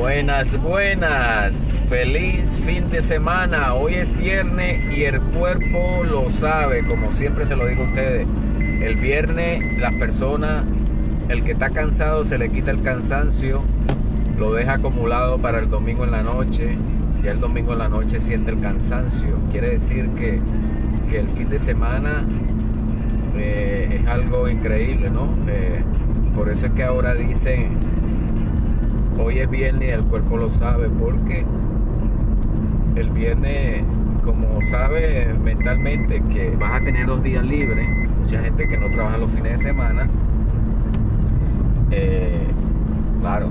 Buenas, buenas. Feliz fin de semana. Hoy es viernes y el cuerpo lo sabe, como siempre se lo digo a ustedes. El viernes las personas, el que está cansado se le quita el cansancio, lo deja acumulado para el domingo en la noche. Ya el domingo en la noche siente el cansancio. Quiere decir que, el fin de semana eh, es algo increíble, ¿no? Eh, por eso es que ahora dicen hoy es viernes y el cuerpo lo sabe porque el viernes como sabe mentalmente que vas a tener dos días libres. Mucha gente que no trabaja los fines de semana. Eh, claro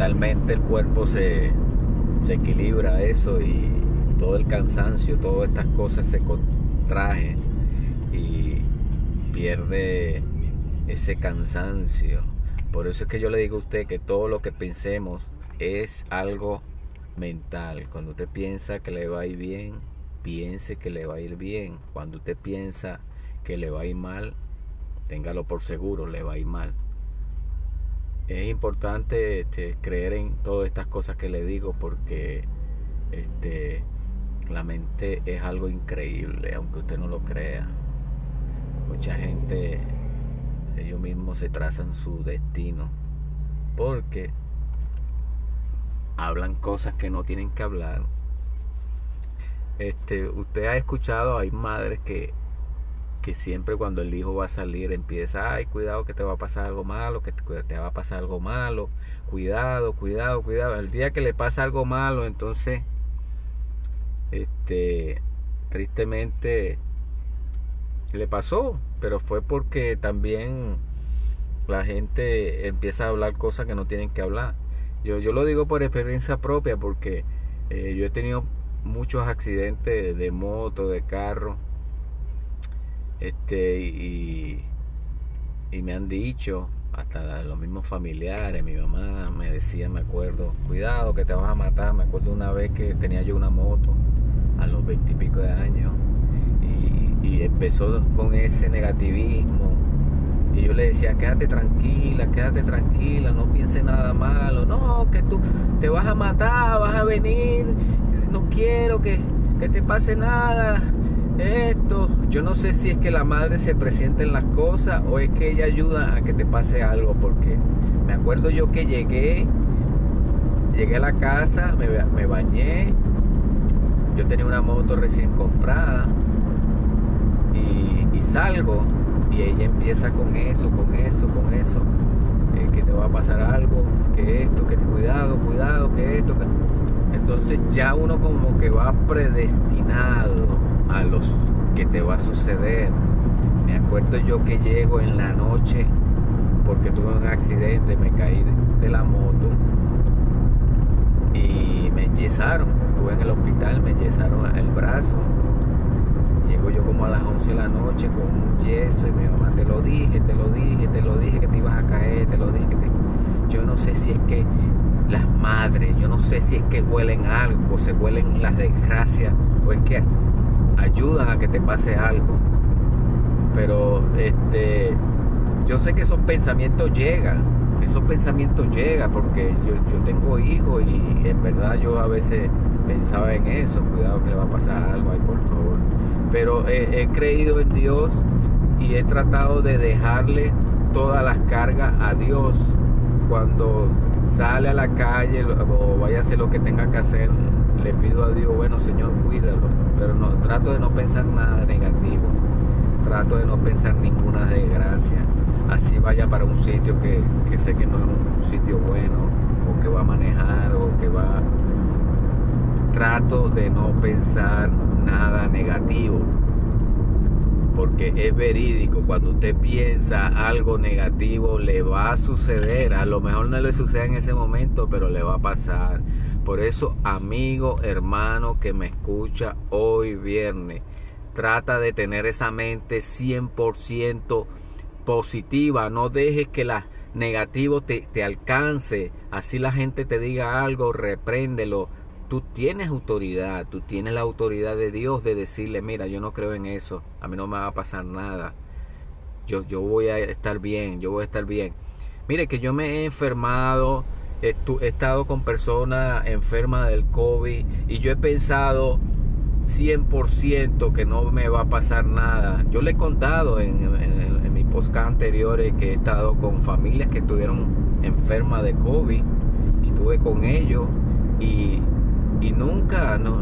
mentalmente el cuerpo se, se equilibra eso y todo el cansancio todas estas cosas se contraen y pierde ese cansancio por eso es que yo le digo a usted que todo lo que pensemos es algo mental. Cuando usted piensa que le va a ir bien, piense que le va a ir bien. Cuando usted piensa que le va a ir mal, téngalo por seguro, le va a ir mal. Es importante este, creer en todas estas cosas que le digo porque este, la mente es algo increíble, aunque usted no lo crea. Mucha gente ellos mismos se trazan su destino porque hablan cosas que no tienen que hablar. Este, usted ha escuchado, hay madres que, que siempre cuando el hijo va a salir empieza, ay, cuidado que te va a pasar algo malo, que te, va a pasar algo malo, cuidado, cuidado, cuidado. El día que le pasa algo malo, entonces, este, tristemente, le pasó, pero fue porque también la gente empieza a hablar cosas que no tienen que hablar. Yo, yo lo digo por experiencia propia porque eh, yo he tenido muchos accidentes de moto, de carro, este y, y me han dicho hasta los mismos familiares, mi mamá me decía, me acuerdo, cuidado que te vas a matar. Me acuerdo una vez que tenía yo una moto a los veintipico de años y empezó con ese negativismo. Y yo le decía, quédate tranquila, quédate tranquila, no piense nada malo. No, que tú te vas a matar, vas a venir, no quiero que, que te pase nada. Esto, yo no sé si es que la madre se presenta en las cosas o es que ella ayuda a que te pase algo, porque me acuerdo yo que llegué, llegué a la casa, me, me bañé, yo tenía una moto recién comprada y, salgo y ella empieza con eso, con eso, con eso, eh, que te va a pasar algo, que esto, que cuidado, cuidado, que esto, entonces ya uno como que va predestinado a los que te va a suceder. Me acuerdo yo que llego en la noche porque tuve un accidente, me caí de la moto y me yesaron. Estuve en el hospital, me yesaron el brazo Llego yo como a las 11 de la noche con un yeso y mi mamá te lo dije, te lo dije, te lo dije que te ibas a caer, te lo dije que te... Yo no sé si es que las madres, yo no sé si es que huelen algo, o se huelen las desgracias, o es que ayudan a que te pase algo. Pero este yo sé que esos pensamientos llegan, esos pensamientos llegan porque yo, yo tengo hijos y en verdad yo a veces pensaba en eso, cuidado que le va a pasar algo, ahí por favor. Pero he, creído en Dios y he tratado de dejarle todas las cargas a Dios. Cuando sale a la calle o vaya a hacer lo que tenga que hacer le pido a Dios bueno Señor cuídalo pero no trato de no pensar nada negativo. Trato de no pensar ninguna desgracia. Así vaya para un sitio que, que sé que no es un sitio bueno o que va a manejar trato de no pensar nada negativo. Porque es verídico, cuando usted piensa algo negativo le va a suceder. A lo mejor no le sucede en ese momento, pero le va a pasar. Por eso, amigo, hermano que me escucha hoy viernes, trata de tener esa mente 100% positiva. No dejes que la negativo te, te alcance. Así la gente te diga algo, repréndelo tú tienes autoridad, tú tienes la autoridad de Dios de decirle, mira, yo no creo en eso, a mí no me va a pasar nada, yo, yo voy a estar bien, yo voy a estar bien. Mire que yo me he enfermado he estado con personas enfermas del COVID y yo he pensado 100% que no me va a pasar nada. Yo le he contado en, en, mis podcast anteriores que he estado con familias que estuvieron enfermas de COVID y estuve con ellos y, nunca, no,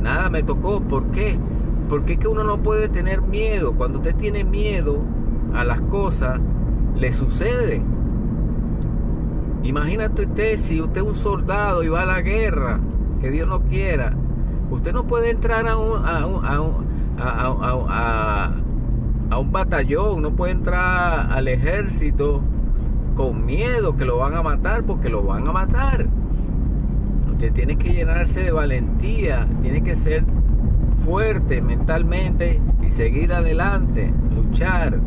nada me tocó. ¿Por qué? Porque es que uno no puede tener miedo. Cuando usted tiene miedo a las cosas, le suceden. Imagínate usted si usted es un soldado y va a la guerra, que Dios no quiera. Usted no puede entrar a un, a un, a un, a, a un batallón, no puede entrar al ejército con miedo que lo van a matar porque lo van a matar. Usted tiene que llenarse de valentía, tiene que ser fuerte mentalmente y seguir adelante, luchar.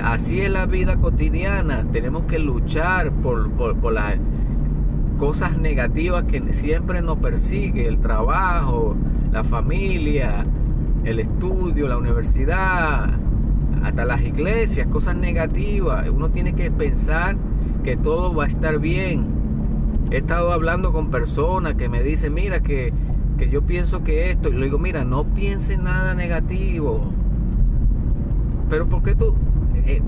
Así es la vida cotidiana, tenemos que luchar por, por, las cosas negativas que siempre nos persigue, el trabajo, la familia, el estudio, la universidad, hasta las iglesias, cosas negativas. Uno tiene que pensar que todo va a estar bien, He estado hablando con personas que me dicen, mira, que, yo pienso que esto, y le digo, mira, no piense nada negativo. Pero ¿por qué tú? Eh,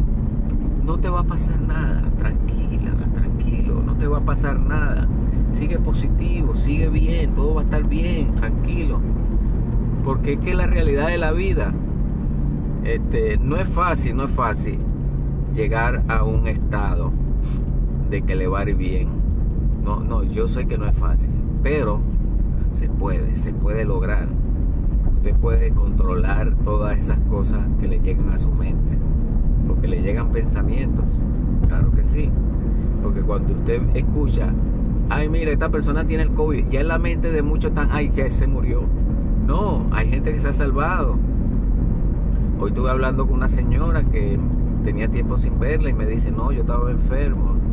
no te va a pasar nada, tranquila, tranquilo, no te va a pasar nada. Sigue positivo, sigue bien, todo va a estar bien, tranquilo. Porque es que la realidad de la vida este, no es fácil, no es fácil llegar a un estado de que le va a ir bien. No, no, yo sé que no es fácil, pero se puede, se puede lograr. Usted puede controlar todas esas cosas que le llegan a su mente, porque le llegan pensamientos, claro que sí. Porque cuando usted escucha, ay, mira, esta persona tiene el COVID, ya en la mente de muchos están, ay, ya se murió. No, hay gente que se ha salvado. Hoy estuve hablando con una señora que tenía tiempo sin verla y me dice, no, yo estaba enfermo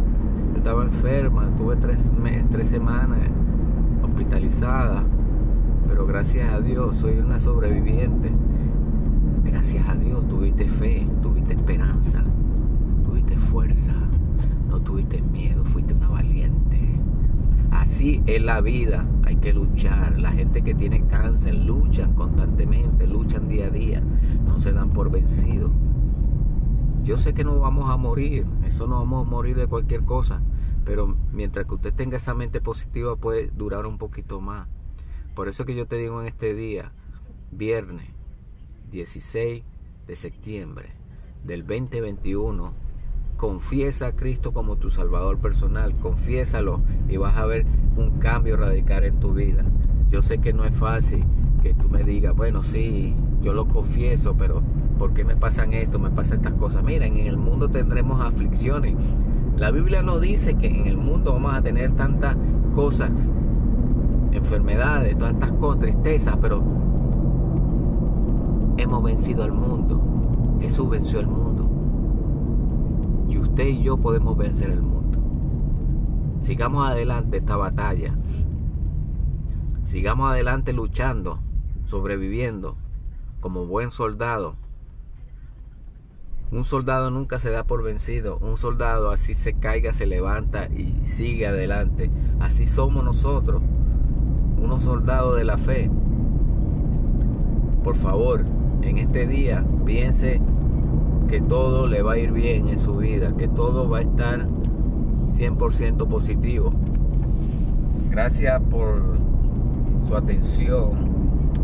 estaba enferma, tuve tres, tres semanas hospitalizada, pero gracias a Dios soy una sobreviviente. Gracias a Dios tuviste fe, tuviste esperanza, tuviste fuerza, no tuviste miedo, fuiste una valiente. Así es la vida, hay que luchar. La gente que tiene cáncer luchan constantemente, luchan día a día, no se dan por vencidos. Yo sé que no vamos a morir, eso no vamos a morir de cualquier cosa, pero mientras que usted tenga esa mente positiva puede durar un poquito más. Por eso que yo te digo en este día, viernes 16 de septiembre del 2021, confiesa a Cristo como tu Salvador personal, confiésalo y vas a ver un cambio radical en tu vida. Yo sé que no es fácil que tú me digas, bueno, sí, yo lo confieso, pero ¿por qué me pasan esto? Me pasan estas cosas. Miren, en el mundo tendremos aflicciones, la Biblia no dice que en el mundo vamos a tener tantas cosas, enfermedades, tantas cosas, tristezas, pero hemos vencido al mundo. Jesús venció al mundo. Y usted y yo podemos vencer el mundo. Sigamos adelante esta batalla. Sigamos adelante luchando, sobreviviendo como buen soldado un soldado nunca se da por vencido. Un soldado así se caiga, se levanta y sigue adelante. Así somos nosotros, unos soldados de la fe. Por favor, en este día piense que todo le va a ir bien en su vida, que todo va a estar 100% positivo. Gracias por su atención.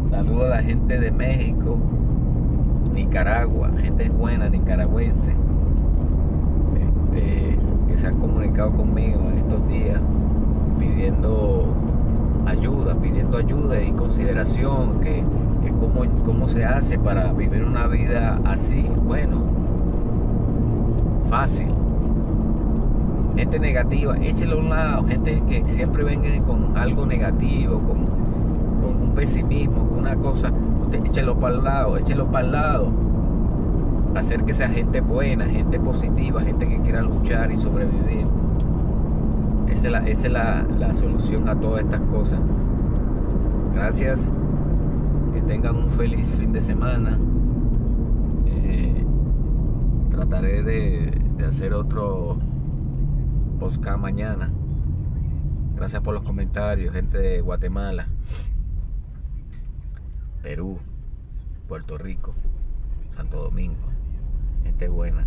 Saludo a la gente de México, Nicaragua, gente buena nicaragüense, este, que se han comunicado conmigo en estos días pidiendo ayuda, pidiendo ayuda y consideración, que, que cómo, cómo se hace para vivir una vida así. Bueno, fácil. Gente negativa, échelo a un lado, gente que siempre venga con algo negativo, con, pesimismo, con una cosa échelo para el lado, échelo para el lado. Hacer que sea gente buena, gente positiva, gente que quiera luchar y sobrevivir. Esa es la, esa es la, solución a todas estas cosas. Gracias. Que tengan un feliz fin de semana. Eh, trataré de, de hacer otro podcast mañana. Gracias por los comentarios, gente de Guatemala, Perú, Puerto Rico, Santo Domingo. Gente buena.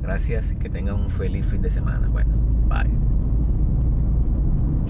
Gracias y que tengan un feliz fin de semana. Bueno, bye.